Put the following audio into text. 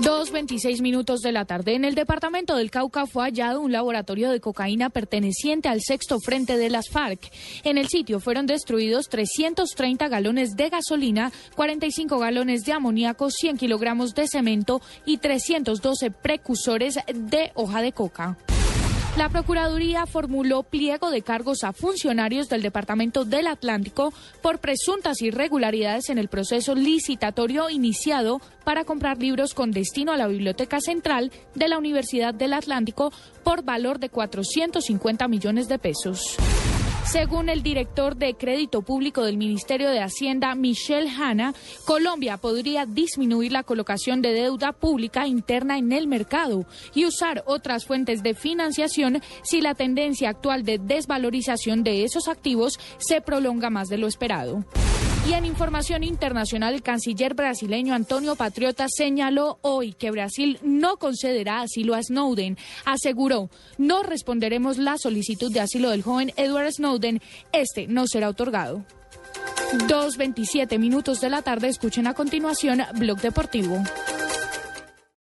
2.26 minutos de la tarde. En el departamento del Cauca fue hallado un laboratorio de cocaína perteneciente al sexto frente de las FARC. En el sitio fueron destruidos 330 galones de gasolina, 45 galones de amoníaco, 100 kilogramos de cemento y 312 precursores de hoja de coca. La Procuraduría formuló pliego de cargos a funcionarios del Departamento del Atlántico por presuntas irregularidades en el proceso licitatorio iniciado para comprar libros con destino a la Biblioteca Central de la Universidad del Atlántico por valor de 450 millones de pesos. Según el director de Crédito Público del Ministerio de Hacienda, Michelle Hanna, Colombia podría disminuir la colocación de deuda pública interna en el mercado y usar otras fuentes de financiación si la tendencia actual de desvalorización de esos activos se prolonga más de lo esperado. Y en información internacional, el canciller brasileño Antonio Patriota señaló hoy que Brasil no concederá asilo a Snowden. Aseguró, no responderemos la solicitud de asilo del joven Edward Snowden. Este no será otorgado. 2.27 minutos de la tarde. Escuchen a continuación Blog Deportivo.